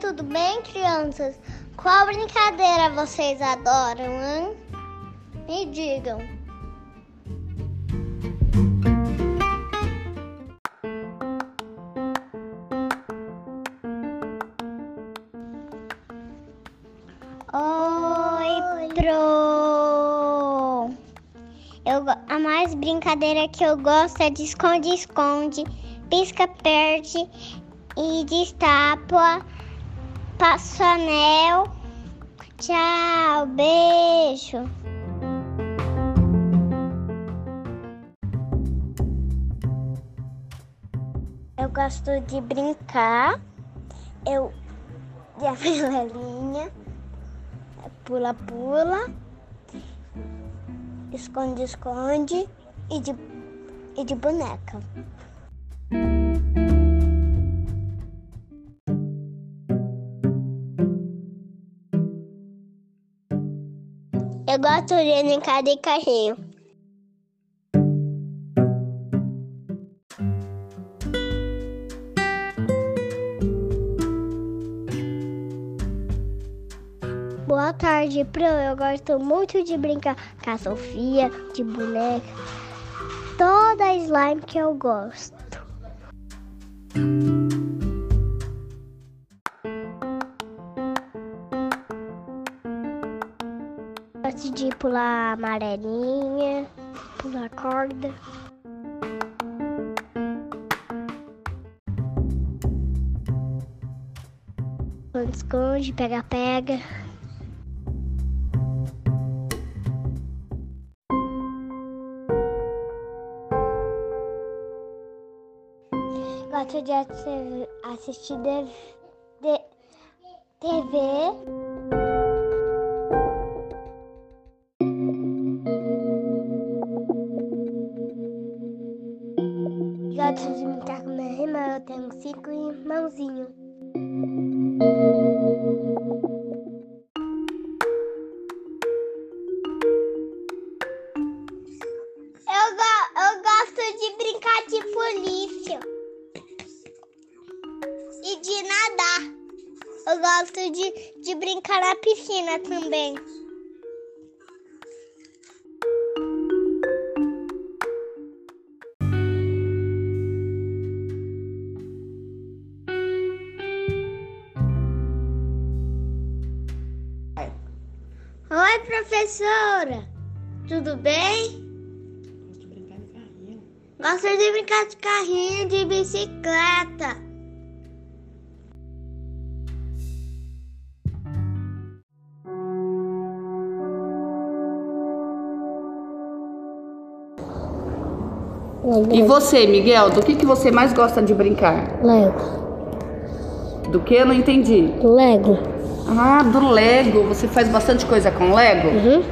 tudo bem, crianças? Qual brincadeira vocês adoram, hein? Me digam. Oi, Pro! Eu, a mais brincadeira que eu gosto é de esconde-esconde, pisca-perde e destapa, passo anel. Tchau, beijo. Eu gosto de brincar. Eu de amarelinha, pula-pula, esconde-esconde e de, e de boneca. Eu gosto de brincar de carrinho. Boa tarde, Pro. Eu gosto muito de brincar com a Sofia, de boneca. Toda slime que eu gosto. Gosto de pular amarelinha, pular corda. Esconde, pega-pega. Gosto de assi- assistir TV. Gosto de brincar com minha irmã, eu tenho cinco irmãozinhos. Eu, go- eu gosto de brincar de polícia e de nadar. Eu gosto de, de brincar na piscina também. Oi, professora. Tudo bem? Gosto de brincar de carrinho de bicicleta. E você, Miguel, do que, que você mais gosta de brincar? Lego. Do que? Eu não entendi. Lego. Ah, do Lego. Você faz bastante coisa com Lego? Uhum.